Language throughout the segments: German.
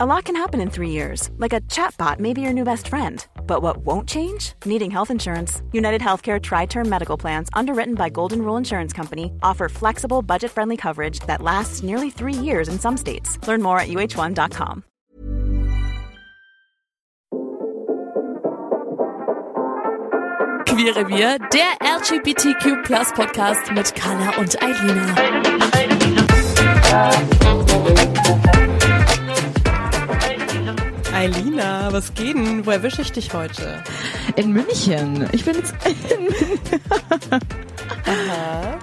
A lot can happen in three years, like a chatbot may be your new best friend. But what won't change? Needing health insurance. United Healthcare Tri Term Medical Plans, underwritten by Golden Rule Insurance Company, offer flexible, budget friendly coverage that lasts nearly three years in some states. Learn more at uh1.com. Queere Wir, der LGBTQ Plus Podcast mit Carla und Eilina. Eilina, was geht denn? Wo erwische ich dich heute? In München. Ich bin jetzt. Aha.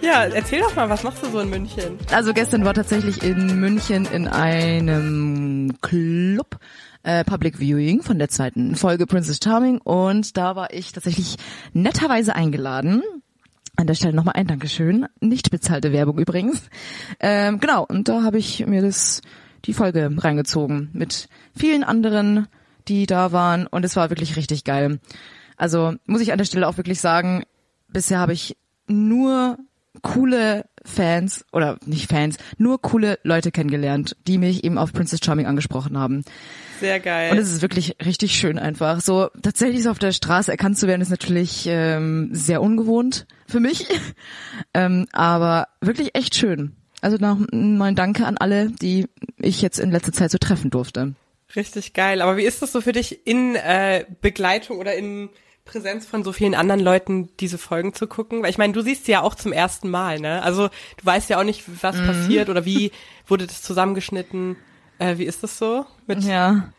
Ja, erzähl doch mal, was machst du so in München? Also gestern war tatsächlich in München in einem Club äh, Public Viewing von der zweiten Folge Princess Charming und da war ich tatsächlich netterweise eingeladen. An der Stelle nochmal ein Dankeschön. Nicht bezahlte Werbung übrigens. Ähm, genau, und da habe ich mir das die Folge reingezogen mit vielen anderen, die da waren und es war wirklich richtig geil. Also muss ich an der Stelle auch wirklich sagen, bisher habe ich nur coole Fans oder nicht Fans, nur coole Leute kennengelernt, die mich eben auf Princess Charming angesprochen haben. Sehr geil. Und es ist wirklich richtig schön einfach. So tatsächlich so auf der Straße erkannt zu werden, ist natürlich ähm, sehr ungewohnt für mich, ähm, aber wirklich echt schön. Also noch mein Danke an alle, die ich jetzt in letzter Zeit so treffen durfte. Richtig geil. Aber wie ist das so für dich in äh, Begleitung oder in Präsenz von so vielen anderen Leuten diese Folgen zu gucken? Weil ich meine, du siehst sie ja auch zum ersten Mal, ne? Also du weißt ja auch nicht, was mhm. passiert oder wie wurde das zusammengeschnitten. Äh, wie ist das so? Mit ja.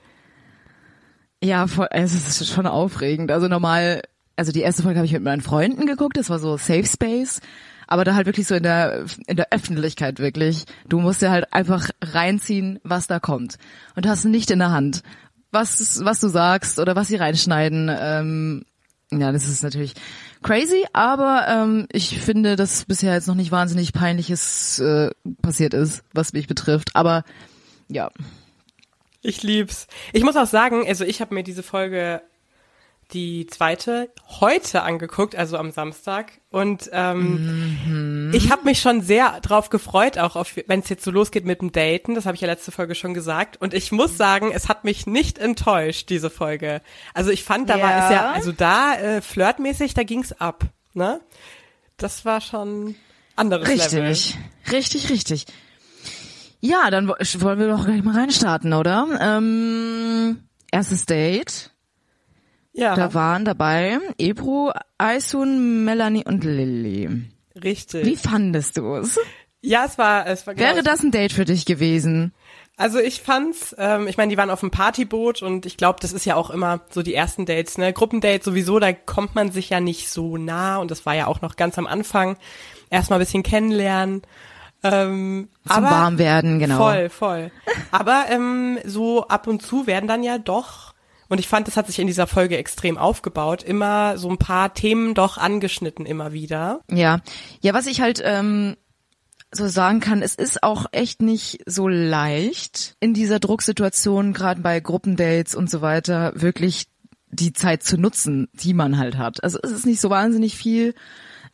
Ja, voll, es ist schon aufregend. Also normal, also die erste Folge habe ich mit meinen Freunden geguckt, das war so Safe Space aber da halt wirklich so in der in der Öffentlichkeit wirklich. Du musst dir halt einfach reinziehen, was da kommt und hast nicht in der Hand, was was du sagst oder was sie reinschneiden. Ähm, ja, das ist natürlich crazy, aber ähm, ich finde, dass bisher jetzt noch nicht wahnsinnig peinliches äh, passiert ist, was mich betrifft. Aber ja. Ich lieb's. Ich muss auch sagen, also ich habe mir diese Folge die zweite heute angeguckt, also am Samstag. Und ähm, mhm. ich habe mich schon sehr drauf gefreut, auch wenn es jetzt so losgeht mit dem Daten. Das habe ich ja letzte Folge schon gesagt. Und ich muss sagen, es hat mich nicht enttäuscht, diese Folge. Also ich fand, da ja. war es ja, also da äh, flirtmäßig, da ging's ab. Ne? Das war schon anderes richtig, Level. Richtig, richtig, richtig. Ja, dann wollen wir doch gleich mal reinstarten, oder? Ähm, erstes Date. Ja. Da waren dabei Ebro, Aisun, Melanie und Lilly. Richtig. Wie fandest du es? Ja, es war, es war genau Wäre das ein Date für dich gewesen? Also ich fand's, ähm, ich meine, die waren auf dem Partyboot und ich glaube, das ist ja auch immer so die ersten Dates, ne? Gruppendates sowieso, da kommt man sich ja nicht so nah und das war ja auch noch ganz am Anfang. Erstmal ein bisschen kennenlernen. Ähm, Zum aber, warm werden, genau. Voll, voll. Aber ähm, so ab und zu werden dann ja doch und ich fand, das hat sich in dieser Folge extrem aufgebaut. Immer so ein paar Themen doch angeschnitten immer wieder. Ja, ja, was ich halt ähm, so sagen kann, es ist auch echt nicht so leicht in dieser Drucksituation, gerade bei Gruppendates und so weiter, wirklich die Zeit zu nutzen, die man halt hat. Also es ist nicht so wahnsinnig viel,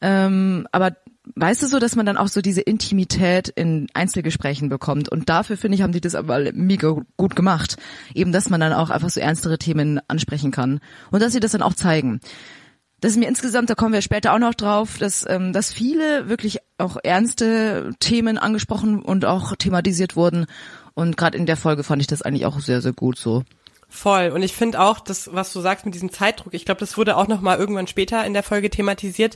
ähm, aber weißt du so, dass man dann auch so diese Intimität in Einzelgesprächen bekommt. Und dafür finde ich, haben die das aber mega gut gemacht. Eben, dass man dann auch einfach so ernstere Themen ansprechen kann. Und dass sie das dann auch zeigen. Das ist mir insgesamt, da kommen wir später auch noch drauf, dass, ähm, dass viele wirklich auch ernste Themen angesprochen und auch thematisiert wurden. Und gerade in der Folge fand ich das eigentlich auch sehr, sehr gut so. Voll. Und ich finde auch, das, was du sagst mit diesem Zeitdruck, ich glaube, das wurde auch noch mal irgendwann später in der Folge thematisiert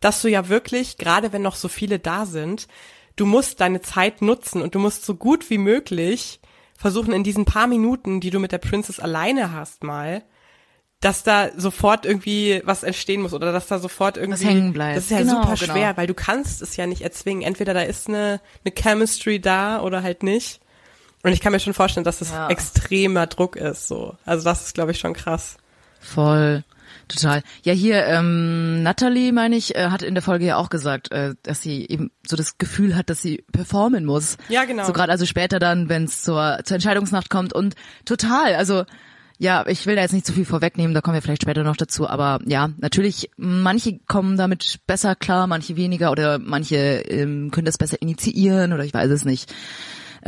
dass du ja wirklich, gerade wenn noch so viele da sind, du musst deine Zeit nutzen und du musst so gut wie möglich versuchen, in diesen paar Minuten, die du mit der Princess alleine hast, mal, dass da sofort irgendwie was entstehen muss oder dass da sofort irgendwie was hängen bleibt. Das ist ja genau, super genau. schwer, weil du kannst es ja nicht erzwingen. Entweder da ist eine, eine Chemistry da oder halt nicht. Und ich kann mir schon vorstellen, dass das ja. extremer Druck ist, so. Also das ist, glaube ich, schon krass. Voll. Total. Ja, hier, ähm, Natalie, meine ich, äh, hat in der Folge ja auch gesagt, äh, dass sie eben so das Gefühl hat, dass sie performen muss. Ja, genau. So gerade also später dann, wenn es zur, zur Entscheidungsnacht kommt und total, also ja, ich will da jetzt nicht zu viel vorwegnehmen, da kommen wir vielleicht später noch dazu, aber ja, natürlich, manche kommen damit besser klar, manche weniger oder manche ähm, können das besser initiieren oder ich weiß es nicht.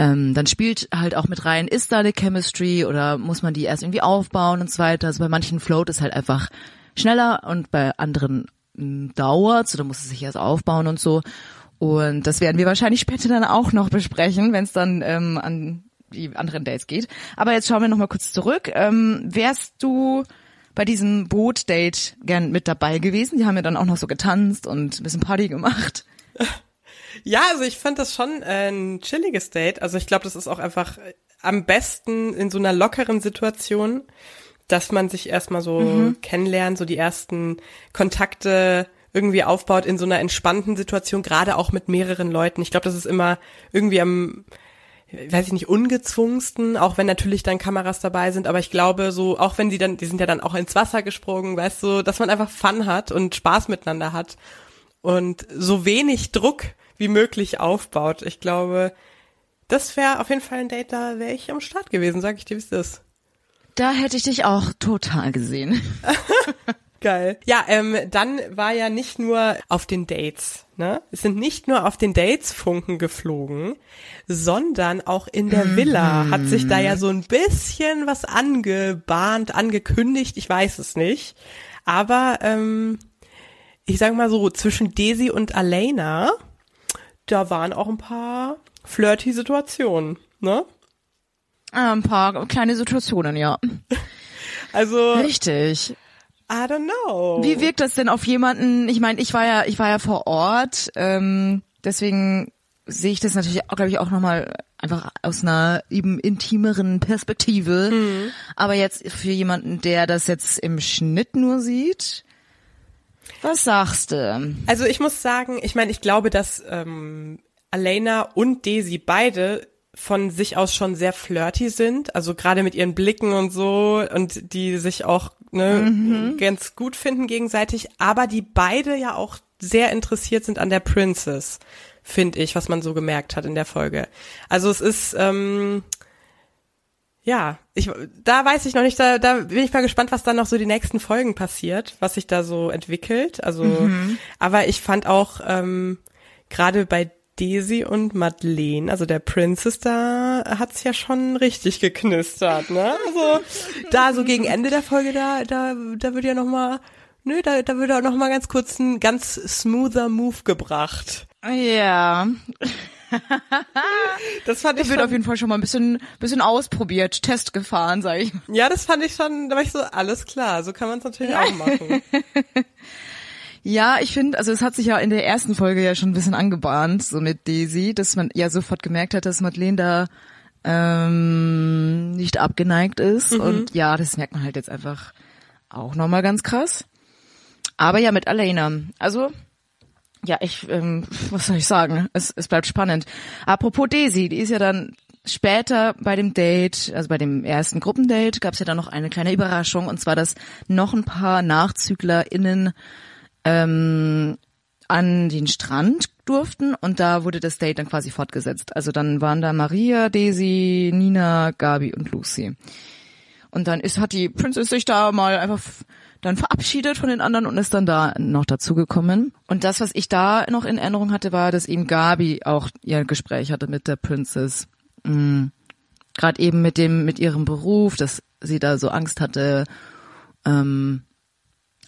Ähm, dann spielt halt auch mit rein, ist da eine Chemistry oder muss man die erst irgendwie aufbauen und so weiter. Also bei manchen float es halt einfach schneller und bei anderen dauert, so da muss es sich erst aufbauen und so. Und das werden wir wahrscheinlich später dann auch noch besprechen, wenn es dann ähm, an die anderen Dates geht. Aber jetzt schauen wir noch mal kurz zurück. Ähm, wärst du bei diesem Boot-Date gern mit dabei gewesen? Die haben ja dann auch noch so getanzt und ein bisschen Party gemacht. Ja, also ich fand das schon ein chilliges Date. Also ich glaube, das ist auch einfach am besten in so einer lockeren Situation, dass man sich erstmal so mhm. kennenlernt, so die ersten Kontakte irgendwie aufbaut in so einer entspannten Situation, gerade auch mit mehreren Leuten. Ich glaube, das ist immer irgendwie am weiß ich nicht, ungezwungensten, auch wenn natürlich dann Kameras dabei sind, aber ich glaube so, auch wenn die dann, die sind ja dann auch ins Wasser gesprungen, weißt du, dass man einfach Fun hat und Spaß miteinander hat und so wenig Druck wie möglich aufbaut. Ich glaube, das wäre auf jeden Fall ein Date, da wäre ich am Start gewesen, sag ich dir, wie es ist. Da hätte ich dich auch total gesehen. Geil. Ja, ähm, dann war ja nicht nur auf den Dates, ne? Es sind nicht nur auf den Dates Funken geflogen, sondern auch in der Villa hat sich da ja so ein bisschen was angebahnt, angekündigt, ich weiß es nicht. Aber ähm, ich sag mal so, zwischen Daisy und Alena, da waren auch ein paar flirty Situationen, ne? Ein paar kleine Situationen, ja. Also. Richtig. I don't know. Wie wirkt das denn auf jemanden? Ich meine, ich war ja, ich war ja vor Ort, ähm, deswegen sehe ich das natürlich, glaube ich, auch nochmal einfach aus einer eben intimeren Perspektive. Mhm. Aber jetzt für jemanden, der das jetzt im Schnitt nur sieht, was sagst du? Also ich muss sagen, ich meine, ich glaube, dass ähm, Alena und Daisy beide von sich aus schon sehr flirty sind, also gerade mit ihren Blicken und so und die sich auch ne, mhm. ganz gut finden gegenseitig, aber die beide ja auch sehr interessiert sind an der Princess, finde ich, was man so gemerkt hat in der Folge. Also es ist ähm, ja, ich da weiß ich noch nicht, da, da bin ich mal gespannt, was dann noch so die nächsten Folgen passiert, was sich da so entwickelt. Also, mhm. aber ich fand auch ähm, gerade bei Daisy und Madeleine, also der Princess, da hat's ja schon richtig geknistert, ne? Also da so gegen Ende der Folge, da, da, da wird ja noch mal, nö, da, da wird auch noch mal ganz kurz ein ganz smoother Move gebracht. Ja. das fand ich wird auf jeden Fall schon mal ein bisschen, bisschen ausprobiert, Test gefahren, sag ich. Ja, das fand ich schon, da war ich so, alles klar, so kann man es natürlich auch machen. Ja, ich finde, also es hat sich ja in der ersten Folge ja schon ein bisschen angebahnt, so mit Daisy, dass man ja sofort gemerkt hat, dass Madeleine da ähm, nicht abgeneigt ist. Mhm. Und ja, das merkt man halt jetzt einfach auch nochmal ganz krass. Aber ja, mit Alena. Also, ja, ich, ähm, was soll ich sagen? Es, es bleibt spannend. Apropos Daisy, die ist ja dann später bei dem Date, also bei dem ersten Gruppendate, gab es ja dann noch eine kleine Überraschung, und zwar, dass noch ein paar NachzüglerInnen ähm, an den Strand durften und da wurde das Date dann quasi fortgesetzt. Also dann waren da Maria, Daisy, Nina, Gabi und Lucy. Und dann ist, hat die Princess sich da mal einfach dann verabschiedet von den anderen und ist dann da noch dazugekommen. Und das, was ich da noch in Erinnerung hatte, war, dass eben Gabi auch ihr Gespräch hatte mit der Princess. Mhm. Gerade eben mit dem, mit ihrem Beruf, dass sie da so Angst hatte, ähm,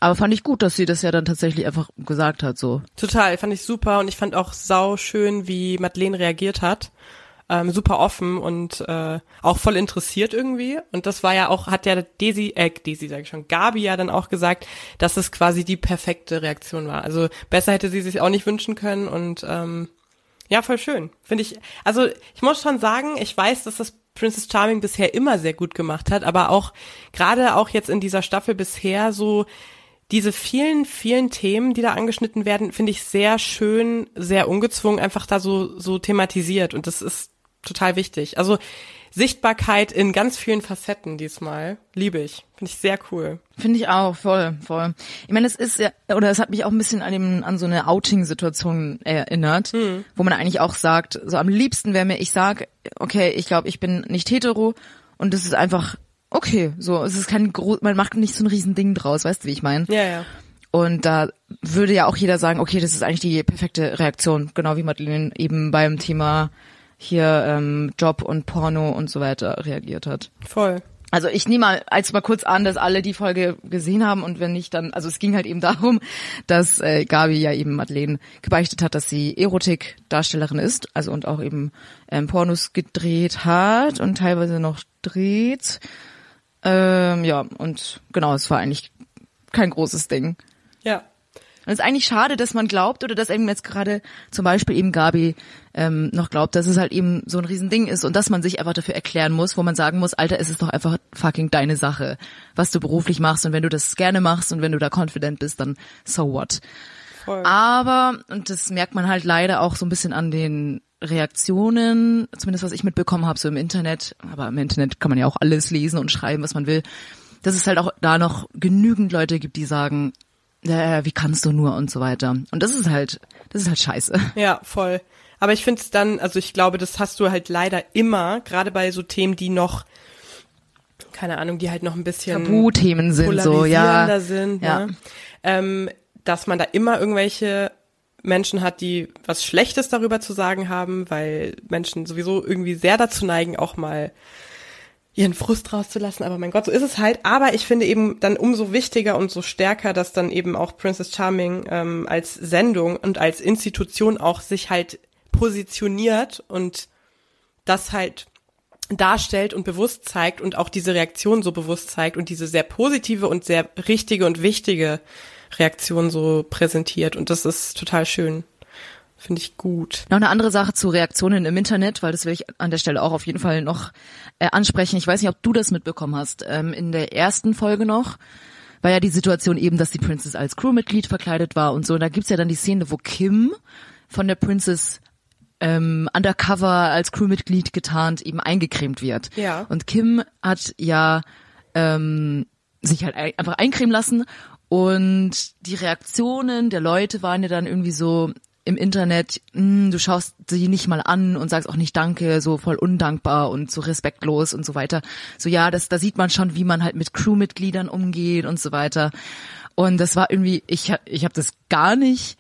aber fand ich gut, dass sie das ja dann tatsächlich einfach gesagt hat, so. Total, fand ich super und ich fand auch sau schön, wie Madeleine reagiert hat. Ähm, super offen und äh, auch voll interessiert irgendwie. Und das war ja auch, hat ja Desi, äh, Desi sag ich schon, Gabi ja dann auch gesagt, dass es quasi die perfekte Reaktion war. Also besser hätte sie sich auch nicht wünschen können und ähm, ja, voll schön. Finde ich, also ich muss schon sagen, ich weiß, dass das Princess Charming bisher immer sehr gut gemacht hat, aber auch gerade auch jetzt in dieser Staffel bisher so diese vielen, vielen Themen, die da angeschnitten werden, finde ich sehr schön, sehr ungezwungen, einfach da so, so thematisiert. Und das ist total wichtig. Also Sichtbarkeit in ganz vielen Facetten diesmal. Liebe ich. Finde ich sehr cool. Finde ich auch, voll, voll. Ich meine, es ist ja, oder es hat mich auch ein bisschen an, dem, an so eine Outing-Situation erinnert, hm. wo man eigentlich auch sagt, so am liebsten wäre mir, ich sag, okay, ich glaube, ich bin nicht hetero und das ist einfach okay, so, es ist kein groß, man macht nicht so ein Riesending draus, weißt du, wie ich meine? Ja, ja. Und da würde ja auch jeder sagen, okay, das ist eigentlich die perfekte Reaktion, genau wie Madeleine eben beim Thema hier ähm, Job und Porno und so weiter reagiert hat. Voll. Also ich nehme mal als mal kurz an, dass alle die Folge gesehen haben und wenn nicht, dann, also es ging halt eben darum, dass äh, Gabi ja eben Madeleine gebeichtet hat, dass sie Erotik-Darstellerin ist, also und auch eben ähm, Pornos gedreht hat und teilweise noch dreht. Ähm, ja, und genau, es war eigentlich kein großes Ding. Ja. Und es ist eigentlich schade, dass man glaubt oder dass eben jetzt gerade zum Beispiel eben Gabi ähm, noch glaubt, dass es halt eben so ein Riesending ist und dass man sich einfach dafür erklären muss, wo man sagen muss, Alter, es ist doch einfach fucking deine Sache, was du beruflich machst und wenn du das gerne machst und wenn du da confident bist, dann so what. Voll. Aber, und das merkt man halt leider auch so ein bisschen an den Reaktionen, zumindest was ich mitbekommen habe, so im Internet, aber im Internet kann man ja auch alles lesen und schreiben, was man will, dass es halt auch da noch genügend Leute gibt, die sagen, äh, wie kannst du nur und so weiter. Und das ist halt, das ist halt scheiße. Ja, voll. Aber ich finde es dann, also ich glaube, das hast du halt leider immer, gerade bei so Themen, die noch, keine Ahnung, die halt noch ein bisschen Tabuthemen sind so, ja. sind, Ja. ne? ähm, dass man da immer irgendwelche Menschen hat, die was Schlechtes darüber zu sagen haben, weil Menschen sowieso irgendwie sehr dazu neigen, auch mal ihren Frust rauszulassen, aber mein Gott, so ist es halt. Aber ich finde eben dann umso wichtiger und so stärker, dass dann eben auch Princess Charming ähm, als Sendung und als Institution auch sich halt positioniert und das halt darstellt und bewusst zeigt und auch diese Reaktion so bewusst zeigt und diese sehr positive und sehr richtige und wichtige Reaktion so präsentiert. Und das ist total schön. Finde ich gut. Noch eine andere Sache zu Reaktionen im Internet, weil das will ich an der Stelle auch auf jeden Fall noch äh, ansprechen. Ich weiß nicht, ob du das mitbekommen hast. Ähm, in der ersten Folge noch war ja die Situation eben, dass die Princess als Crewmitglied verkleidet war und so. Und da gibt's ja dann die Szene, wo Kim von der Princess ähm, undercover als Crewmitglied getarnt eben eingecremt wird. Ja. Und Kim hat ja ähm, sich halt ein- einfach eincremen lassen und die Reaktionen der Leute waren ja dann irgendwie so im Internet, "Hm, du schaust sie nicht mal an und sagst auch nicht Danke, so voll undankbar und so respektlos und so weiter. So ja, das da sieht man schon, wie man halt mit Crewmitgliedern umgeht und so weiter. Und das war irgendwie, ich ich habe das gar nicht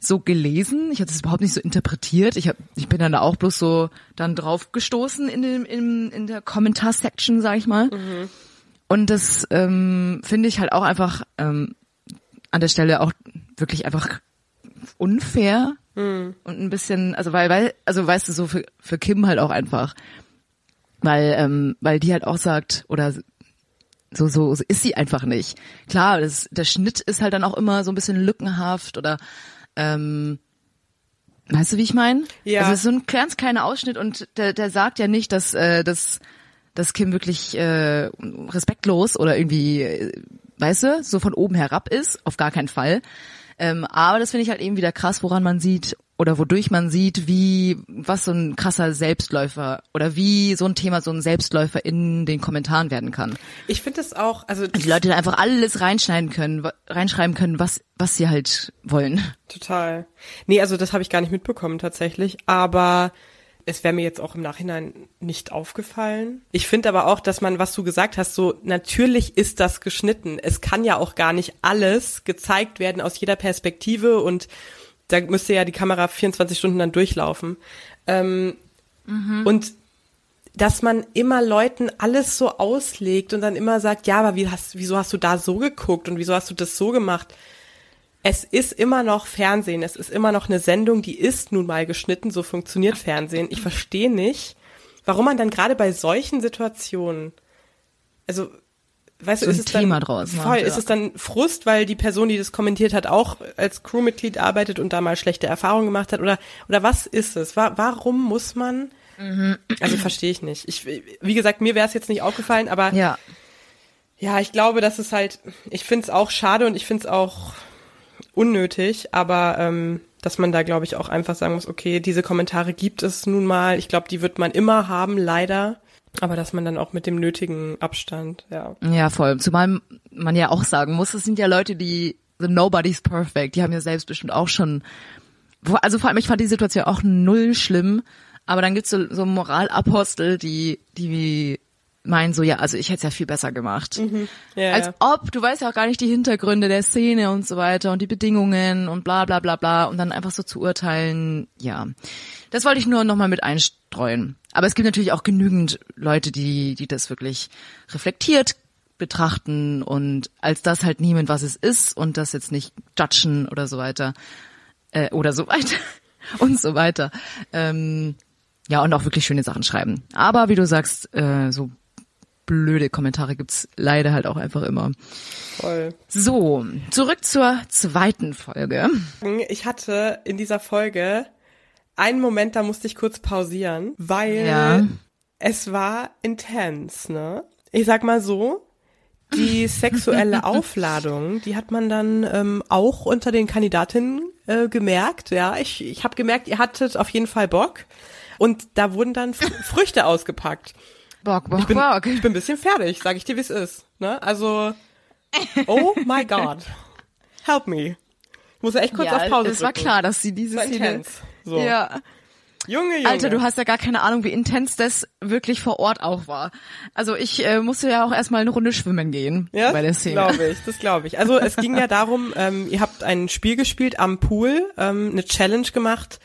so gelesen. Ich hatte es überhaupt nicht so interpretiert. Ich hab, ich bin dann da auch bloß so dann drauf gestoßen in dem in, in der Kommentarsection, sag ich mal. Und das ähm, finde ich halt auch einfach ähm, an der Stelle auch wirklich einfach unfair und ein bisschen, also weil, weil, also weißt du, so für, für Kim halt auch einfach, weil, ähm, weil die halt auch sagt, oder so, so, so ist sie einfach nicht. Klar, das, der Schnitt ist halt dann auch immer so ein bisschen lückenhaft oder ähm, weißt du, wie ich meine? Ja. Also es ist so ein ganz kleiner Ausschnitt und der, der sagt ja nicht, dass, äh, dass, dass Kim wirklich äh, respektlos oder irgendwie, äh, weißt du, so von oben herab ist, auf gar keinen Fall. Ähm, aber das finde ich halt eben wieder krass, woran man sieht oder wodurch man sieht, wie was so ein krasser Selbstläufer oder wie so ein Thema so ein Selbstläufer in den Kommentaren werden kann. Ich finde es auch, also Und die Leute da einfach alles reinschneiden können, reinschreiben können, was was sie halt wollen. Total. Nee, also das habe ich gar nicht mitbekommen tatsächlich, aber es wäre mir jetzt auch im Nachhinein nicht aufgefallen. Ich finde aber auch, dass man, was du gesagt hast, so natürlich ist das geschnitten. Es kann ja auch gar nicht alles gezeigt werden aus jeder Perspektive und da müsste ja die Kamera 24 Stunden dann durchlaufen. Ähm, Und dass man immer Leuten alles so auslegt und dann immer sagt, ja, aber wie hast, wieso hast du da so geguckt und wieso hast du das so gemacht? Es ist immer noch Fernsehen, es ist immer noch eine Sendung, die ist nun mal geschnitten, so funktioniert Fernsehen. Ich verstehe nicht, warum man dann gerade bei solchen Situationen, also weißt So du, ist es Thema dann draus macht, voll, ja. ist es dann Frust, weil die Person, die das kommentiert hat, auch als Crewmitglied arbeitet und da mal schlechte Erfahrungen gemacht hat oder oder was ist es? Wa warum muss man? Mhm. Also verstehe ich nicht. Ich, wie gesagt, mir wäre es jetzt nicht aufgefallen, aber Ja. ja, ich glaube, das ist halt, ich finde es auch schade und ich finde es auch unnötig, aber ähm, dass man da, glaube ich, auch einfach sagen muss, okay, diese Kommentare gibt es nun mal. Ich glaube, die wird man immer haben, leider. Aber dass man dann auch mit dem nötigen Abstand, ja. Ja, voll. Zumal man ja auch sagen muss, es sind ja Leute, die the nobody's perfect. Die haben ja selbst bestimmt auch schon also vor allem ich fand die Situation auch null schlimm, aber dann gibt's so, so Moralapostel, die die meinen so, ja, also ich hätte es ja viel besser gemacht. Ja, Als ja. ob, du weißt ja auch gar nicht die Hintergründe der Szene und so weiter und die Bedingungen und bla bla bla bla und dann einfach so zu urteilen, ja. Das wollte ich nur nochmal mit einstreuen. Aber es gibt natürlich auch genügend Leute, die, die das wirklich reflektiert betrachten und als das halt nehmen, was es ist und das jetzt nicht judgen oder so weiter äh, oder so weiter und so weiter. Ähm, ja, und auch wirklich schöne Sachen schreiben. Aber wie du sagst, äh, so blöde Kommentare gibt's leider halt auch einfach immer. Voll. So, zurück zur zweiten Folge. Ich hatte in dieser Folge einen Moment, da musste ich kurz pausieren, weil Ja. es war intens, ne? Ich sag mal so, die sexuelle Aufladung, die hat man dann ähm, auch unter den Kandidatinnen äh, gemerkt. Ja, ich, ich habe gemerkt, ihr hattet auf jeden Fall Bock. Und da wurden dann Fr Früchte ausgepackt. Bock, Bock, Ich bin, Bock. ich bin ein bisschen fertig, sage ich dir, wie es ist. Ne? Also, oh my God. Help me. Ich muss ja echt kurz ja, auf Pause es war drücken. klar, dass sie diese Das war Szene... So. Ja. Junge, Junge. Alter, du hast ja gar keine Ahnung, wie intens das wirklich vor Ort auch war. Also ich äh, musste ja auch erstmal eine Runde schwimmen gehen ja, bei der das Szene. glaube ich, das glaube ich. Also es ging ja darum, ähm, ihr habt ein Spiel gespielt am Pool, ähm, eine Challenge gemacht.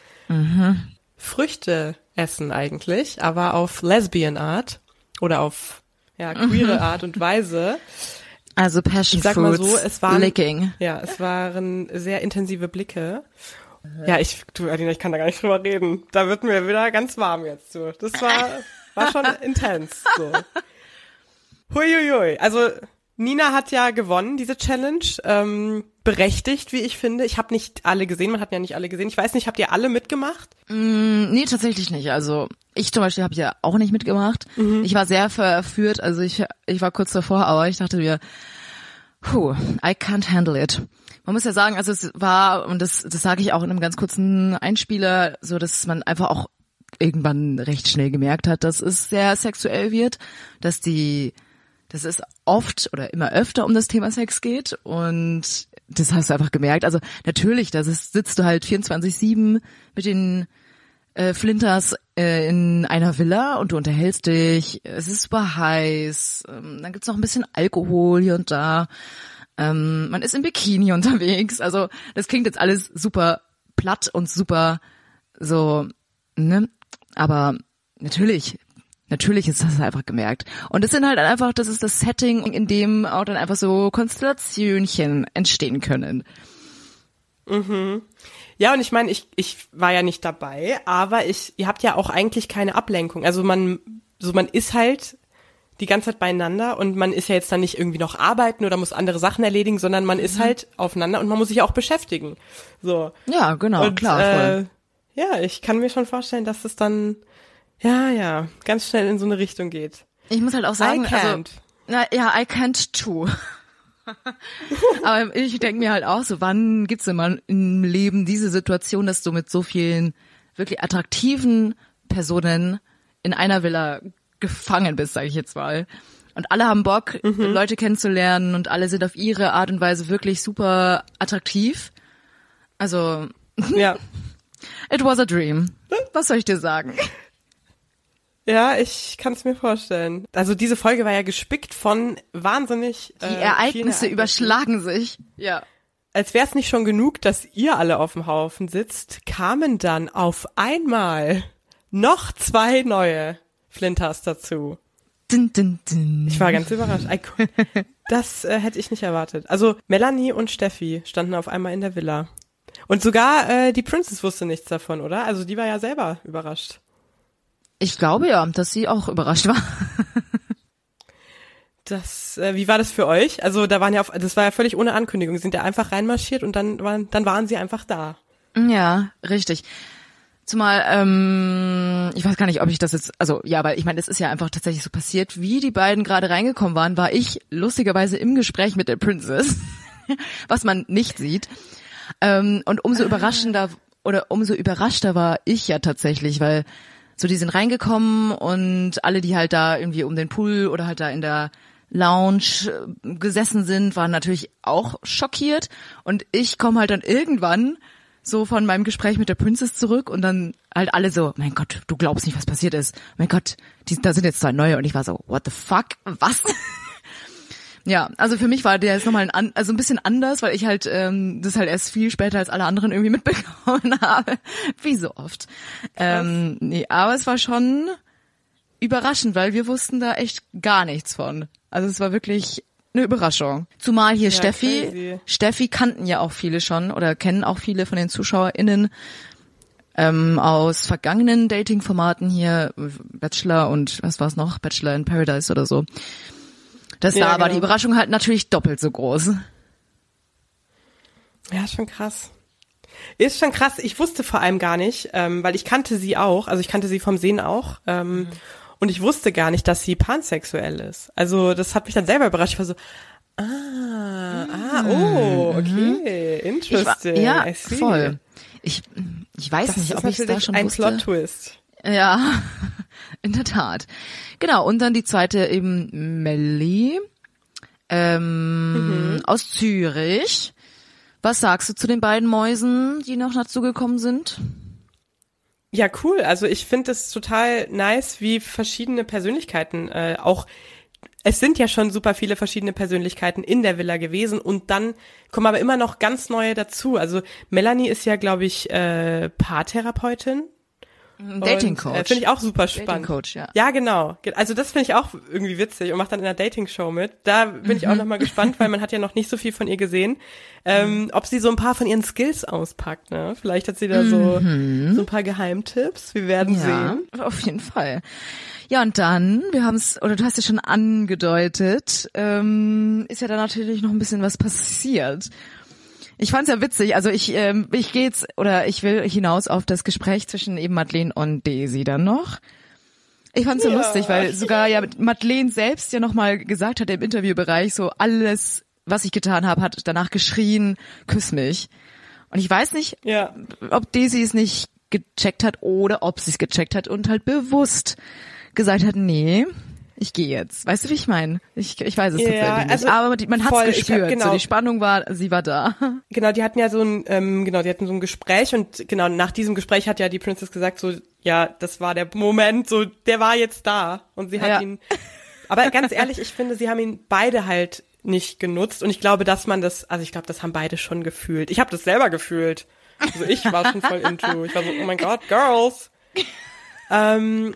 Früchte essen eigentlich, aber auf Lesbian Art oder auf ja, queere Art und Weise. Also Passion Ich sag mal so, es waren Licking. Ja, es waren sehr intensive Blicke. Ja, ich, du, Alina, ich kann da gar nicht drüber reden. Da wird mir wieder ganz warm jetzt. So. Das war, war schon intens. So. Huiuiui. Also Nina hat ja gewonnen, diese Challenge. Ähm, berechtigt, wie ich finde. Ich habe nicht alle gesehen, man hat ja nicht alle gesehen. Ich weiß nicht, habt ihr alle mitgemacht? Nee, tatsächlich nicht. Also ich zum Beispiel habe ja auch nicht mitgemacht. Ich war sehr verführt. Also ich, ich war kurz davor, aber ich dachte mir, puh, I can't handle it. Man muss ja sagen, also es war, und das, das sage ich auch in einem ganz kurzen Einspieler, so dass man einfach auch irgendwann recht schnell gemerkt hat, dass es sehr sexuell wird, dass die, dass es oft oder immer öfter um das Thema Sex geht und das hast du einfach gemerkt. Also natürlich, da sitzt du halt 24-7 mit den äh, Flinters äh, in einer Villa und du unterhältst dich, es ist super heiß, ähm, dann gibt's noch ein bisschen Alkohol hier und da, ähm, man ist im Bikini unterwegs, also das klingt jetzt alles super platt und super so, ne, aber natürlich, natürlich ist das einfach gemerkt. Und es sind halt einfach, das ist das Setting, in dem auch dann einfach so Konstellationchen entstehen können. Ja, und ich meine, ich, ich war ja nicht dabei, aber ich, ihr habt ja auch eigentlich keine Ablenkung. Also man, so man ist halt die ganze Zeit beieinander und man ist ja jetzt dann nicht irgendwie noch arbeiten oder muss andere Sachen erledigen, sondern man ist halt aufeinander und man muss sich auch beschäftigen. So. Ja, genau, und, klar, äh, voll. ja, ich kann mir schon vorstellen, dass es dann, ja, ja, ganz schnell in so eine Richtung geht. Ich muss halt auch sagen, I also, can't. na, ja, I can't too. Aber ich denke mir halt auch so, wann gibt's denn mal im Leben diese Situation, dass du mit so vielen wirklich attraktiven Personen in einer Villa gefangen bist, sage ich jetzt mal. Und alle haben Bock, Leute kennenzulernen und alle sind auf ihre Art und Weise wirklich super attraktiv. Also, Ja. it was a dream. Was soll ich dir sagen? Ja, ich kann es mir vorstellen. Also diese Folge war ja gespickt von wahnsinnig Die äh, Ereignisse überschlagen sich. Ja. Als wäre es nicht schon genug, dass ihr alle auf dem Haufen sitzt, kamen dann auf einmal noch zwei neue Flinters dazu. Dun, dun, dun. Ich war ganz überrascht. Das äh, hätte ich nicht erwartet. Also Melanie und Steffi standen auf einmal in der Villa. Und sogar äh, die Princess wusste nichts davon, oder? Also die war ja selber überrascht. Ich glaube ja, dass sie auch überrascht war. Das, äh, wie war das für euch? Also da waren ja, auf, das war ja völlig ohne Ankündigung. Sie sind ja einfach reinmarschiert und dann waren, dann waren sie einfach da. Ja, richtig. Zumal, ähm, ich weiß gar nicht, ob ich das jetzt, also ja, weil ich meine, es ist ja einfach tatsächlich so passiert, wie die beiden gerade reingekommen waren, war ich lustigerweise im Gespräch mit der Princess, was man nicht sieht. Ähm, und umso überraschender oder umso überraschter war ich ja tatsächlich, weil so die sind reingekommen und alle, die halt da irgendwie um den Pool oder halt da in der Lounge äh, gesessen sind, waren natürlich auch schockiert. Und ich komme halt dann irgendwann so von meinem Gespräch mit der Princess zurück und dann halt alle so, mein Gott, du glaubst nicht, was passiert ist. Mein Gott, die, da sind jetzt zwei neue und ich war so, what the fuck, was? Ja, also für mich war der jetzt nochmal ein, also ein bisschen anders, weil ich halt ähm, das halt erst viel später als alle anderen irgendwie mitbekommen habe, wie so oft. Ähm, nee, aber es war schon überraschend, weil wir wussten da echt gar nichts von. Also es war wirklich eine Überraschung. Zumal hier Ja, Steffi, crazy. Steffi kannten ja auch viele schon oder kennen auch viele von den ZuschauerInnen ähm, aus vergangenen Dating-Formaten hier, Bachelor und was war's noch? Bachelor in Paradise oder so. Das Ja, war genau. die Überraschung halt natürlich doppelt so groß. Ja, ist schon krass. Ist schon krass. Ich wusste vor allem gar nicht, ähm, weil ich kannte sie auch, also ich kannte sie vom Sehen auch. Ähm, Und ich wusste gar nicht, dass sie pansexuell ist. Also das hat mich dann selber überrascht. Ich war so, ah, ah, oh, okay, Mhm. Ich war, interesting. ja, I see. voll. Ich, ich weiß Das nicht, ob ich da natürlich schon ein wusste. Plot-Twist. Ja, in der Tat. Genau, und dann die zweite eben Melly ähm, aus Zürich. Was sagst du zu den beiden Mäusen, die noch dazugekommen sind? Ja, cool. Also ich finde es total nice, wie verschiedene Persönlichkeiten äh, auch. Es sind ja schon super viele verschiedene Persönlichkeiten in der Villa gewesen und dann kommen aber immer noch ganz neue dazu. Also Melanie ist ja, glaube ich, äh, Paartherapeutin. Dating Und, Coach. Äh, finde ich auch super spannend. Coach, ja. Ja, genau. Ge- Also das finde ich auch irgendwie witzig und macht dann in einer Dating-Show mit. Da bin ich auch nochmal gespannt, weil man hat ja noch nicht so viel von ihr gesehen. Ähm, ob sie so ein paar von ihren Skills auspackt, ne? Vielleicht hat sie da so, so ein paar Geheimtipps. Wir werden Ja, sehen. auf jeden Fall. Ja, und dann, wir haben es, oder du hast ja schon angedeutet, ähm, ist ja da natürlich noch ein bisschen was passiert. Ich fand's ja witzig, also ich, ähm, ich gehe jetzt, oder ich will hinaus auf das Gespräch zwischen eben Madeleine und Daisy dann noch. Ich fand's so Ja. lustig, weil sogar ja Madeleine selbst ja nochmal gesagt hat im Interviewbereich, so alles, was ich getan habe, hat danach geschrien, küss mich. Und ich weiß nicht, Ja. ob Daisy es nicht gecheckt hat oder ob sie es gecheckt hat und halt bewusst gesagt hat, nee, ich gehe jetzt. Weißt du, wie ich meine? Ich, ich weiß es Ja, tatsächlich nicht. also Aber die, man hat es ich hab- gespürt. genau. So, die Spannung war, sie war da. Genau, die hatten ja so ein, ähm, genau, die hatten so ein Gespräch und genau, nach diesem Gespräch hat ja die Princess gesagt, so, ja, das war der Moment, so, der war jetzt da. Und sie hat Ja. ihn, aber ganz ehrlich, ich finde, sie haben ihn beide halt nicht genutzt und ich glaube, dass man das, also ich glaube, das haben beide schon gefühlt. Ich habe das selber gefühlt. Also ich war schon voll into. Ich war so, oh mein Gott, Girls. Ähm,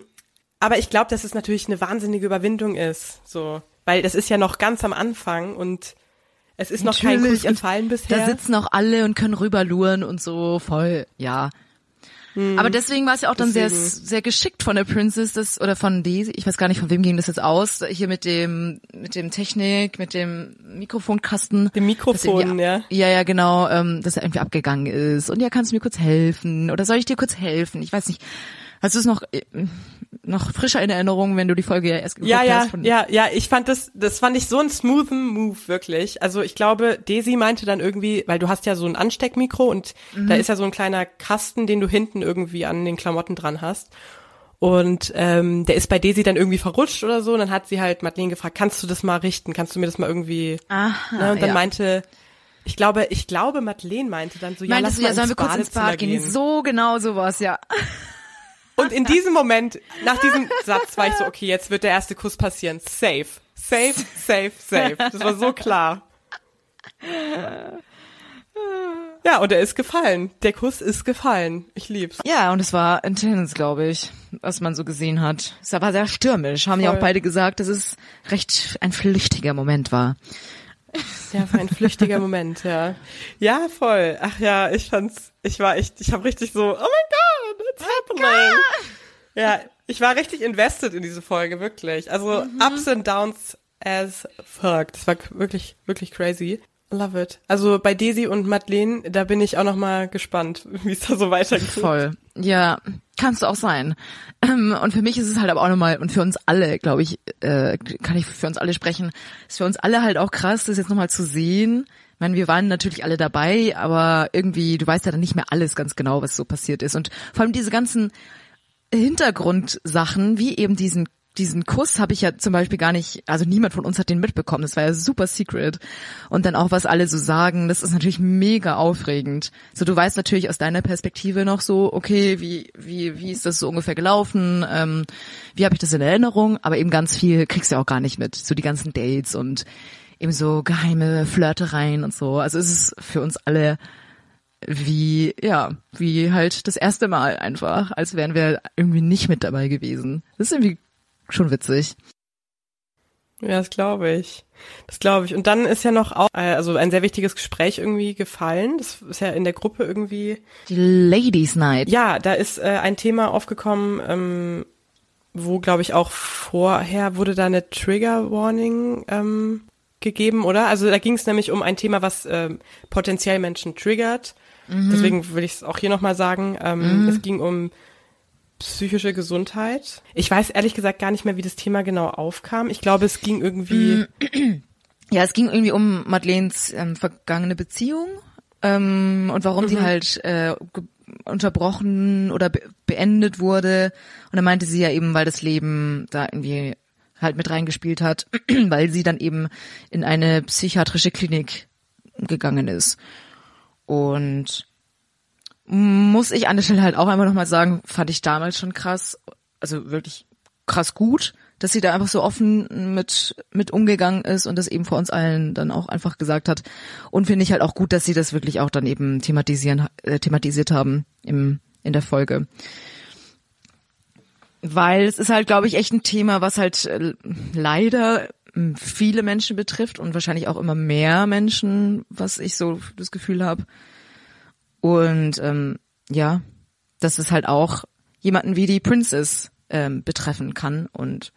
aber ich glaube, dass es natürlich eine wahnsinnige Überwindung ist, so, weil das ist ja noch ganz am Anfang und es ist noch kein Kuss Natürlich, gefallen bisher. Da sitzen auch alle und können rüberluren und so voll, ja. Aber deswegen war es ja auch dann sehr, Hm. Deswegen. sehr geschickt von der Princess, das, oder von Daisy, ich weiß gar nicht, von wem ging das jetzt aus, hier mit dem, mit dem Technik, mit dem Mikrofonkasten. Dem Mikrofon, ja. Ja, ja, genau, ähm, dass er irgendwie abgegangen ist. Und ja, kannst du mir kurz helfen? Oder soll ich dir kurz helfen? Ich weiß nicht. Hast du es noch, äh, noch frischer in Erinnerung, wenn du die Folge ja erst geguckt Ja, ja, hast? Von, ja, ja, ich fand das, das fand ich so einen smoothen Move, wirklich. Also ich glaube, Daisy meinte dann irgendwie, weil du hast ja so ein Ansteckmikro und da ist ja so ein kleiner Kasten, den du hinten irgendwie an den Klamotten dran hast. Und ähm, der ist bei Daisy dann irgendwie verrutscht oder so. Und dann hat sie halt Madeleine gefragt, kannst du das mal richten? Kannst du mir das mal irgendwie. Aha, ne? Und dann ja. meinte, ich glaube, ich glaube, Madeleine meinte dann so, ja, Meintest lass du, mal ja, sollen ins wir kurz ins Bad gehen? So genau sowas, ja. Und in diesem Moment, nach diesem Satz, war ich so, okay, jetzt wird der erste Kuss passieren. Safe. Safe, safe, safe. Das war so klar. Ja, und er ist gefallen. Der Kuss ist gefallen. Ich lieb's. Ja, und es war intense, glaube ich, was man so gesehen hat. Es war sehr stürmisch. Haben ja auch Voll. beide gesagt, dass es recht ein flüchtiger Moment war. Ja, war ein flüchtiger Moment, ja. Ja, voll. Ach ja, ich fand's, ich war echt, ich habe richtig so, oh mein Gott, it's happening. Ja, ich war richtig invested in diese Folge, wirklich. Also Ups and Downs as fuck. Das war wirklich, wirklich crazy. Love it. Also bei Daisy und Madeleine, da bin ich auch noch mal gespannt, wie es da so weitergeht. Voll. Ja, kannst du auch sein. Ähm, Und für mich ist es halt aber auch nochmal, und für uns alle, glaube ich, äh, kann ich für uns alle sprechen, ist für uns alle halt auch krass, das jetzt nochmal zu sehen. Ich meine, wir waren natürlich alle dabei, aber irgendwie, du weißt ja dann nicht mehr alles ganz genau, was so passiert ist. Und vor allem diese ganzen Hintergrundsachen, wie eben diesen diesen Kuss habe ich ja zum Beispiel gar nicht, also niemand von uns hat den mitbekommen. Das war ja super secret. Und dann auch, was alle so sagen, das ist natürlich mega aufregend. So, du weißt natürlich aus deiner Perspektive noch so, okay, wie, wie, wie ist das so ungefähr gelaufen? Ähm, wie habe ich das in Erinnerung? Aber eben ganz viel kriegst du ja auch gar nicht mit. So die ganzen Dates und eben so geheime Flirtereien und so. Also es ist für uns alle wie, ja, wie halt das erste Mal einfach, als wären wir irgendwie nicht mit dabei gewesen. Das ist irgendwie schon witzig. Ja, das glaube ich. Das glaube ich. Und dann ist ja noch auch, äh, also ein sehr wichtiges Gespräch irgendwie gefallen. Das ist ja in der Gruppe irgendwie. Die Ladies Night. Ja, da ist äh, ein Thema aufgekommen, ähm, wo, glaube ich, auch vorher wurde da eine Trigger Warning ähm, gegeben, oder? Also da ging es nämlich um ein Thema, was ähm, potenziell Menschen triggert. Mhm. Deswegen will ich es auch hier nochmal sagen. Ähm, mhm. Es ging um psychische Gesundheit. Ich weiß ehrlich gesagt gar nicht mehr, wie das Thema genau aufkam. Ich glaube, es ging irgendwie. Ja, es ging irgendwie um Madeleines ähm, vergangene Beziehung ähm, und warum mhm. die halt äh, unterbrochen oder be beendet wurde. Und da meinte sie ja eben, weil das Leben da irgendwie halt mit reingespielt hat, weil sie dann eben in eine psychiatrische Klinik gegangen ist. Und muss ich an der Stelle halt auch einmal nochmal sagen, fand ich damals schon krass, also wirklich krass gut, dass sie da einfach so offen mit, mit umgegangen ist und das eben vor uns allen dann auch einfach gesagt hat. Und finde ich halt auch gut, dass sie das wirklich auch dann eben thematisieren, äh, thematisiert haben im, in der Folge. Weil es ist halt, glaube ich, echt ein Thema, was halt äh, leider hm, viele Menschen betrifft und wahrscheinlich auch immer mehr Menschen, was ich so das Gefühl habe. Und ähm, ja, dass es halt auch jemanden wie die Princess ähm, betreffen kann und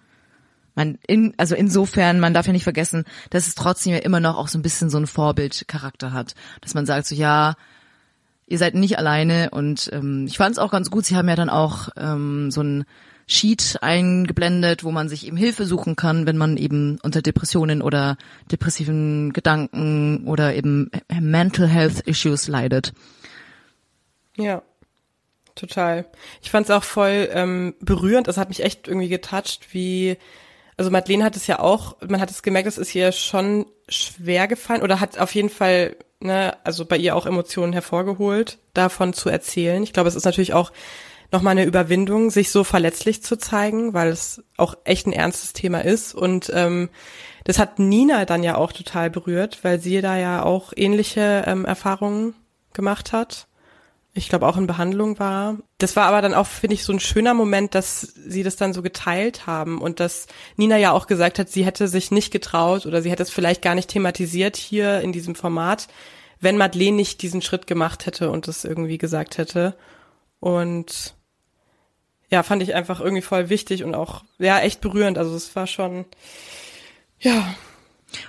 man in, also insofern, man darf ja nicht vergessen, dass es trotzdem ja immer noch auch so ein bisschen so ein Vorbildcharakter hat, dass man sagt so ja, ihr seid nicht alleine und ähm, ich fand es auch ganz gut. Sie haben ja dann auch ähm, so ein Sheet eingeblendet, wo man sich eben Hilfe suchen kann, wenn man eben unter Depressionen oder depressiven Gedanken oder eben Mental Health Issues leidet. Ja, total. Ich fand es auch voll ähm, berührend. Das hat mich echt irgendwie getoucht, wie also Madeleine hat es ja auch, man hat es gemerkt, es ist ihr schon schwer gefallen oder hat auf jeden Fall, ne, also bei ihr auch Emotionen hervorgeholt, davon zu erzählen. Ich glaube, es ist natürlich auch nochmal eine Überwindung, sich so verletzlich zu zeigen, weil es auch echt ein ernstes Thema ist. Und ähm, das hat Nina dann ja auch total berührt, weil sie da ja auch ähnliche ähm, Erfahrungen gemacht hat ich glaube auch in Behandlung war. Das war aber dann auch, finde ich, so ein schöner Moment, dass sie das dann so geteilt haben und dass Nina ja auch gesagt hat, sie hätte sich nicht getraut oder sie hätte es vielleicht gar nicht thematisiert hier in diesem Format, wenn Madeleine nicht diesen Schritt gemacht hätte und das irgendwie gesagt hätte. Und ja, fand ich einfach irgendwie voll wichtig und auch, ja, echt berührend. Also es war schon, ja.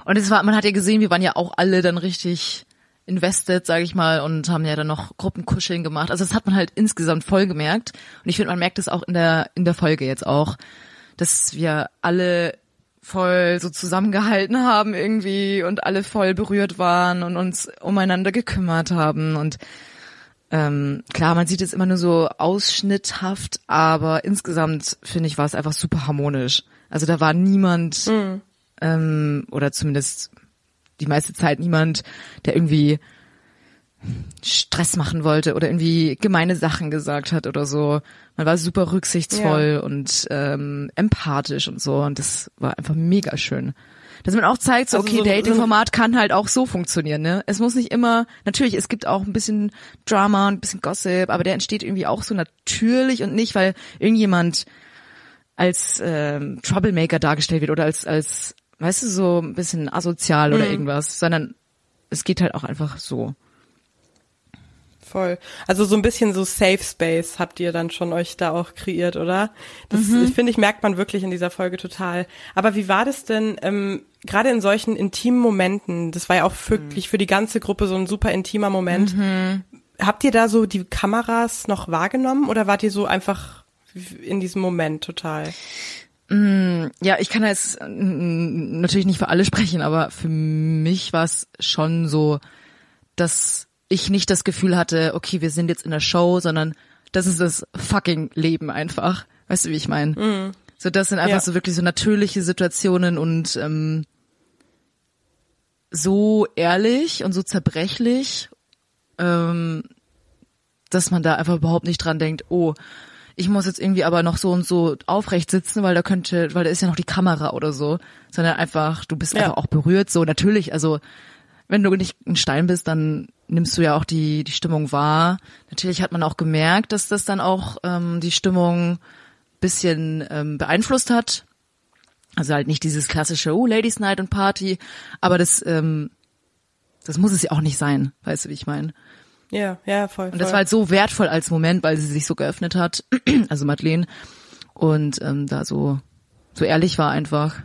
Und es war, man hat ja gesehen, wir waren ja auch alle dann richtig invested, sage ich mal, und haben ja dann noch Gruppenkuscheln gemacht. Also das hat man halt insgesamt voll gemerkt. Und ich finde, man merkt es auch in der in der Folge jetzt auch, dass wir alle voll so zusammengehalten haben irgendwie und alle voll berührt waren und uns umeinander gekümmert haben und ähm, klar, man sieht es immer nur so ausschnitthaft, aber insgesamt finde ich war es einfach super harmonisch. Also da war niemand mhm. ähm, oder zumindest die meiste Zeit niemand, der irgendwie Stress machen wollte oder irgendwie gemeine Sachen gesagt hat oder so. Man war super rücksichtsvoll ja. und ähm, empathisch und so und das war einfach mega schön. Dass man auch zeigt, so, also okay, so, Dating-Format kann halt auch so funktionieren, ne? Es muss nicht immer, natürlich, es gibt auch ein bisschen Drama und ein bisschen Gossip, aber der entsteht irgendwie auch so natürlich und nicht, weil irgendjemand als ähm, Troublemaker dargestellt wird oder als als weißt du, so ein bisschen asozial oder mhm. irgendwas, sondern es geht halt auch einfach so. Voll. Also so ein bisschen so Safe Space habt ihr dann schon euch da auch kreiert, oder? Das mhm. finde ich merkt man wirklich in dieser Folge total. Aber wie war das denn ähm, gerade in solchen intimen Momenten? Das war ja auch wirklich mhm. für die ganze Gruppe so ein super intimer Moment. Mhm. Habt ihr da so die Kameras noch wahrgenommen oder wart ihr so einfach in diesem Moment total? Mm, ja, ich kann jetzt mm, natürlich nicht für alle sprechen, aber für mich war es schon so, dass ich nicht das Gefühl hatte, okay, wir sind jetzt in der Show, sondern das ist das fucking Leben einfach. Weißt du, wie ich meine? Mhm. So, das sind einfach Ja. so wirklich so natürliche Situationen und ähm, so ehrlich und so zerbrechlich, ähm, dass man da einfach überhaupt nicht dran denkt, oh, ich muss jetzt irgendwie aber noch so und so aufrecht sitzen, weil da könnte, weil da ist ja noch die Kamera oder so, sondern einfach, du bist Ja. einfach auch berührt, so natürlich, also wenn du nicht ein Stein bist, dann nimmst du ja auch die, die Stimmung wahr. Natürlich hat man auch gemerkt, dass das dann auch ähm, die Stimmung bisschen ähm, beeinflusst hat. Also halt nicht dieses klassische, oh, Ladies Night und Party, aber das, ähm, das muss es ja auch nicht sein, weißt du, wie ich meine. Ja, ja, voll. Und das voll. war halt so wertvoll als Moment, weil sie sich so geöffnet hat, also Madeleine, und ähm, da so, so ehrlich war einfach.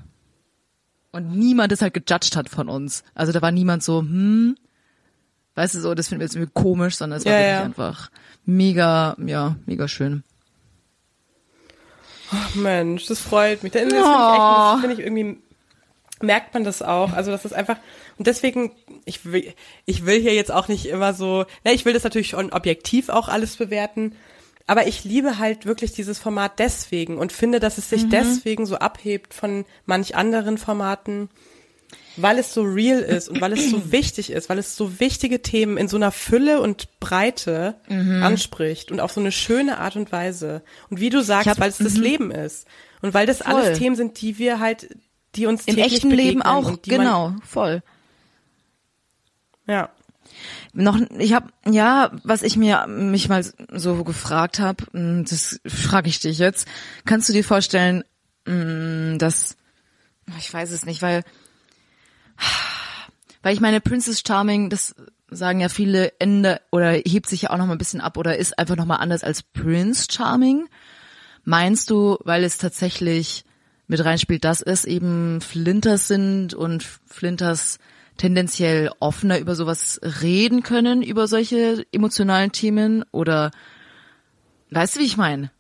Und niemand es halt gejudged hat von uns. Also da war niemand so, hm, weißt du so, das finden wir jetzt irgendwie komisch, sondern es war Ja, wirklich ja. einfach mega, ja, mega schön. Ach, Mensch, das freut mich. Das finde ich, Oh. finde ich irgendwie, merkt man das auch. Also das ist einfach, und deswegen, ich will, ich will hier jetzt auch nicht immer so, ne, ich will das natürlich schon objektiv auch alles bewerten, aber ich liebe halt wirklich dieses Format deswegen und finde, dass es sich Mhm. deswegen so abhebt von manch anderen Formaten, weil es so real ist und weil es so wichtig ist, weil es so wichtige Themen in so einer Fülle und Breite Mhm. anspricht und auf so eine schöne Art und Weise. Und wie du sagst, hab- mhm. weil es das Leben ist und weil das Voll. alles Themen sind, die wir halt, die uns Im echten Leben auch, genau, voll. Ja. Noch, ich habe, ja, was ich mir mich mal so gefragt habe, das frage ich dich jetzt. Kannst du dir vorstellen, mh, dass, ich weiß es nicht, weil, weil ich meine, Princess Charming, das sagen ja viele, Ende oder hebt sich ja auch noch mal ein bisschen ab oder ist einfach noch mal anders als Prince Charming. Meinst du, weil es tatsächlich mit reinspielt, dass es eben Flinters sind und Flinters tendenziell offener über sowas reden können, über solche emotionalen Themen? Oder weißt du, wie ich meine?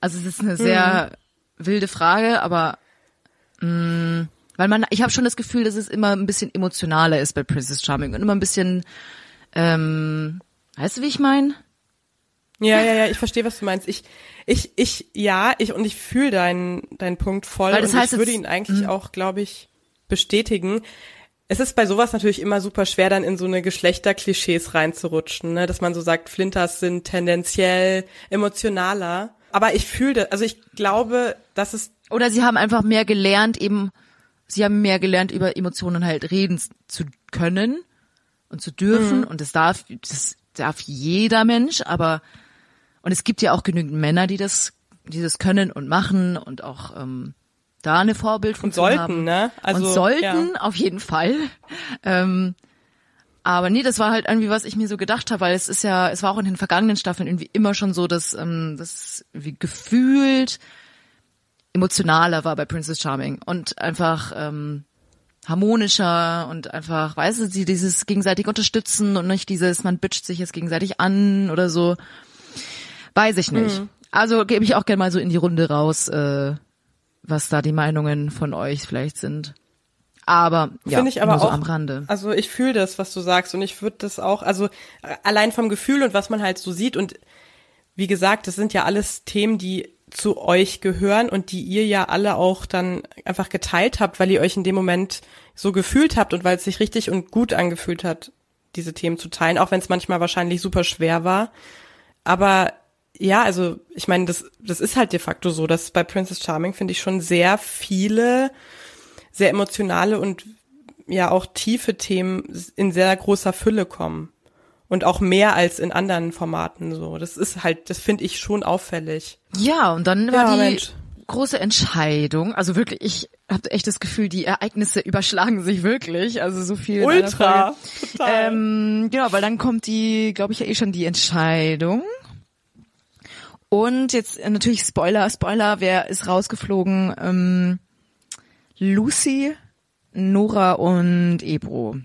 Also es ist eine sehr wilde Frage, aber mh, weil man, ich habe schon das Gefühl, dass es immer ein bisschen emotionaler ist bei Princess Charming und immer ein bisschen, ähm, weißt du, wie ich meine? Ja, ja, ja, ich verstehe, was du meinst. Ich, ich, ich, ja, ich und ich fühle deinen, deinen Punkt voll Weil das und heißt ich würde ihn eigentlich auch, glaube ich, bestätigen. Es ist bei sowas natürlich immer super schwer, dann in so eine Geschlechterklischees reinzurutschen, ne? dass man so sagt, Flinters sind tendenziell emotionaler. Aber ich fühle, das, also ich glaube, dass es Oder sie haben einfach mehr gelernt, eben, sie haben mehr gelernt, über Emotionen halt reden zu können und zu dürfen. Und das darf, das darf jeder Mensch, aber, und es gibt ja auch genügend Männer, die das, die das können und machen und auch, ähm, da eine Vorbildfunktion sollten, haben. ne? Also, und sollten, ja. auf jeden Fall. Ähm, aber nee, das war halt irgendwie, was ich mir so gedacht habe, weil es ist ja, es war auch in den vergangenen Staffeln irgendwie immer schon so, dass ähm, das wie gefühlt emotionaler war bei Princess Charming und einfach ähm, harmonischer und einfach, weißt du, sie dieses gegenseitig unterstützen und nicht dieses, man bitcht sich jetzt gegenseitig an oder so. Weiß ich nicht. Also gebe ich auch gerne mal so in die Runde raus, äh, was da die Meinungen von euch vielleicht sind. Aber ja, Finde ich aber so auch, am Rande. Also ich fühle das, was du sagst und ich würde das auch, also äh, allein vom Gefühl und was man halt so sieht und wie gesagt, das sind ja alles Themen, die zu euch gehören und die ihr ja alle auch dann einfach geteilt habt, weil ihr euch in dem Moment so gefühlt habt und weil es sich richtig und gut angefühlt hat, diese Themen zu teilen, auch wenn es manchmal wahrscheinlich super schwer war. Aber ja, also ich meine, das, das ist halt de facto so, dass bei Princess Charming finde ich schon sehr viele sehr emotionale und ja auch tiefe Themen in sehr großer Fülle kommen. Und auch mehr als in anderen Formaten so. Das ist halt, das finde ich schon auffällig. Ja, und dann war Ja, die Mensch. große Entscheidung. Also wirklich, ich habe echt das Gefühl, die Ereignisse überschlagen sich wirklich. Also so viel. Ultra. Total. Ähm, genau, weil dann kommt die, glaube ich, ja eh schon die Entscheidung. Und jetzt äh, natürlich Spoiler, Spoiler, wer ist rausgeflogen? Ähm, Lucy, Nora und Ebro.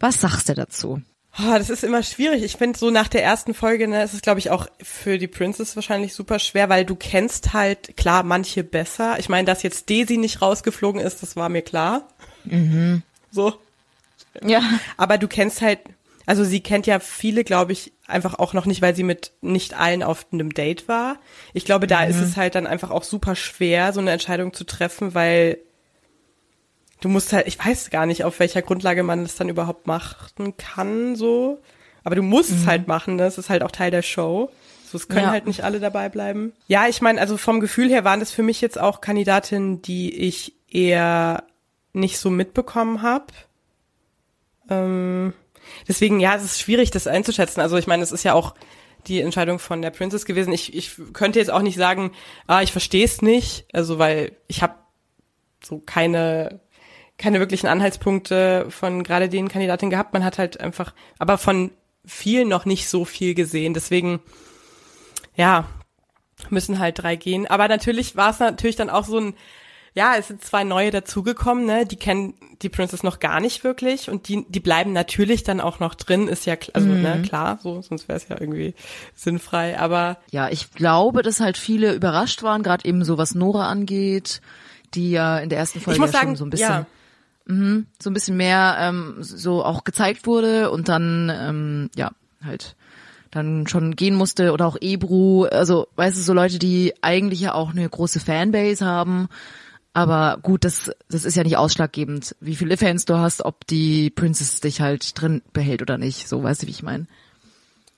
Was sagst du dazu? Ah, das ist immer schwierig. Ich finde so nach der ersten Folge, ne, ist es glaube ich auch für die Princess wahrscheinlich super schwer, weil du kennst halt klar manche besser. Ich meine, dass jetzt Daisy nicht rausgeflogen ist, das war mir klar. So, Ja. aber du kennst halt, also sie kennt ja viele, glaube ich, einfach auch noch nicht, weil sie mit nicht allen auf einem Date war. Ich glaube, da mhm. ist es halt dann einfach auch super schwer, so eine Entscheidung zu treffen, weil du musst halt, ich weiß gar nicht, auf welcher Grundlage man das dann überhaupt machen kann, so. Aber du musst mhm. es halt machen, das ist halt auch Teil der Show. So, es können ja. halt nicht alle dabei bleiben. Ja, ich meine, also vom Gefühl her waren das für mich jetzt auch Kandidatinnen, die ich eher nicht so mitbekommen habe. Ähm, deswegen, ja, es ist schwierig, das einzuschätzen. Also ich meine, es ist ja auch die Entscheidung von der Princess gewesen. Ich, ich könnte jetzt auch nicht sagen, ah, ich verstehe es nicht, also weil ich habe so keine keine wirklichen Anhaltspunkte von gerade den Kandidaten gehabt. Man hat halt einfach, aber von vielen noch nicht so viel gesehen. Deswegen, ja, müssen halt drei gehen. Aber natürlich war es natürlich dann auch so ein ja, es sind zwei neue dazugekommen, ne? Die kennen die Princess noch gar nicht wirklich und die, die bleiben natürlich dann auch noch drin, ist ja also ne, mhm. ne, klar, so, sonst wäre es ja irgendwie sinnfrei. Aber ja, ich glaube, dass halt viele überrascht waren, gerade eben so was Nora angeht, die ja in der ersten Folge ja sagen, schon so ein bisschen. Ja. Mhm, so ein bisschen mehr ähm, so auch gezeigt wurde und dann ähm, ja halt dann schon gehen musste oder auch Ebru, also weißt du, so Leute, die eigentlich ja auch eine große Fanbase haben, aber gut, das, das ist ja nicht ausschlaggebend, wie viele Fans du hast, ob die Princess dich halt drin behält oder nicht. So, weißt du, wie ich meine?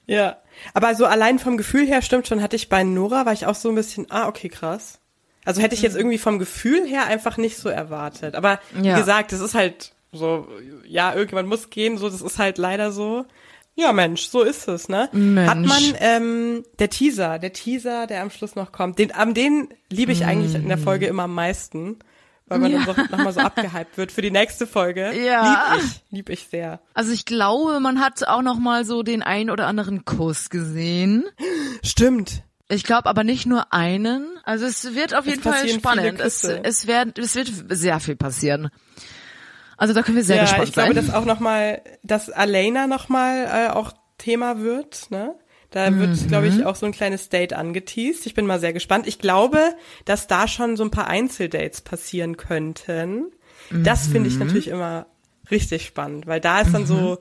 Ja, aber so allein vom Gefühl her stimmt schon, hatte ich bei Nora, war ich auch so ein bisschen, ah, okay, krass. Also hätte ich jetzt mhm. irgendwie vom Gefühl her einfach nicht so erwartet. Aber wie ja. gesagt, das ist halt so, ja, irgendjemand muss gehen, so, das ist halt leider so. Ja, Mensch, so ist es, ne? Mensch. Hat man ähm, der Teaser, der Teaser, der am Schluss noch kommt, den, am den liebe ich eigentlich in der Folge immer am meisten, weil man ja. dann so, nochmal so abgehypt wird für die nächste Folge. Ja. Lieb ich, lieb ich sehr. Also ich glaube, man hat auch noch mal so den ein oder anderen Kuss gesehen. Stimmt. Ich glaube aber nicht nur einen. Also es wird auf es jeden Fall spannend. Es, es, wird, es wird sehr viel passieren. Also da können wir sehr ja, gespannt sein. Ich glaube, dass auch noch mal, dass Alena noch mal äh, auch Thema wird, ne? Da wird, mhm. glaube ich, auch so ein kleines Date angeteased. Ich bin mal sehr gespannt. Ich glaube, dass da schon so ein paar Einzeldates passieren könnten. Mhm. Das finde ich natürlich immer richtig spannend, weil da ist dann mhm. so,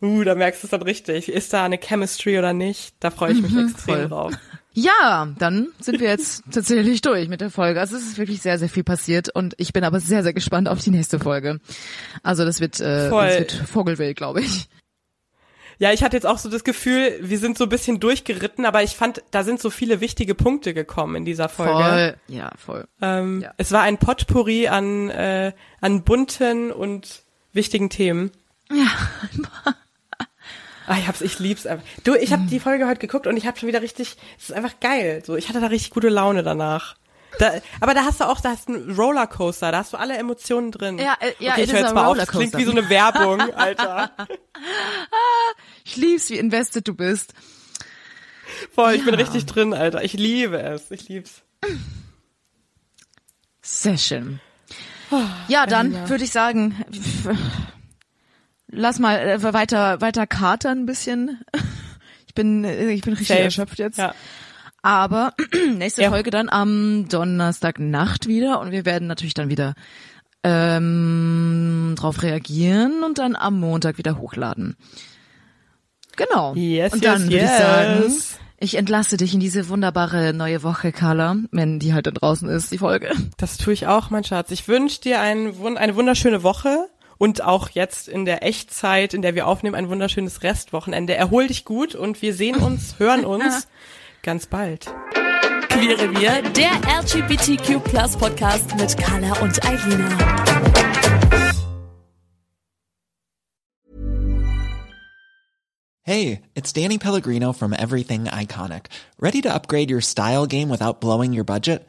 uh, da merkst du es dann richtig. Ist da eine Chemistry oder nicht? Da freue ich mich mhm, extrem voll. drauf. Ja, dann sind wir jetzt tatsächlich durch mit der Folge. Also es ist wirklich sehr, sehr viel passiert und ich bin aber sehr, sehr gespannt auf die nächste Folge. Also das wird, äh, das wird Vogelwild, glaube ich. Ja, ich hatte jetzt auch so das Gefühl, wir sind so ein bisschen durchgeritten, aber ich fand, da sind so viele wichtige Punkte gekommen in dieser Folge. Voll, ja, voll. Ähm, ja. Es war ein Potpourri an, äh, an bunten und wichtigen Themen. Ja, Ah, ich hab's, ich lieb's einfach. Du, ich habe mhm. die Folge heute geguckt und ich habe schon wieder richtig, es ist einfach geil. So, ich hatte da richtig gute Laune danach. Da, aber da hast du auch, da hast du einen Rollercoaster, da hast du alle Emotionen drin. Ja, äh, ja, okay, ich höre jetzt mal auf, das klingt wie so eine Werbung, Alter. ich lieb's, wie invested du bist. Voll, ja. ich bin richtig drin, Alter. Ich liebe es, ich lieb's. Sehr schön. Ja, dann würde ich sagen, lass mal äh, weiter weiter katern ein bisschen. Ich bin äh, ich bin richtig Safe. erschöpft jetzt. Ja. Aber nächste ja. Folge dann am Donnerstagnacht wieder und wir werden natürlich dann wieder ähm, drauf reagieren und dann am Montag wieder hochladen. Genau. Yes, und dann yes, würde yes. ich sagen, ich entlasse dich in diese wunderbare neue Woche, Carla, wenn die halt da draußen ist, die Folge. Das tue ich auch, mein Schatz. Ich wünsche dir ein, eine wunderschöne Woche und auch jetzt in der Echtzeit, in der wir aufnehmen, ein wunderschönes Restwochenende. Erhol dich gut und wir sehen uns, hören uns ganz bald. Queere wir, der LGBTQ Plus Podcast mit Carla und Eilina. Hey, it's Danny Pellegrino from Everything Iconic. Ready to upgrade your style game without blowing your budget?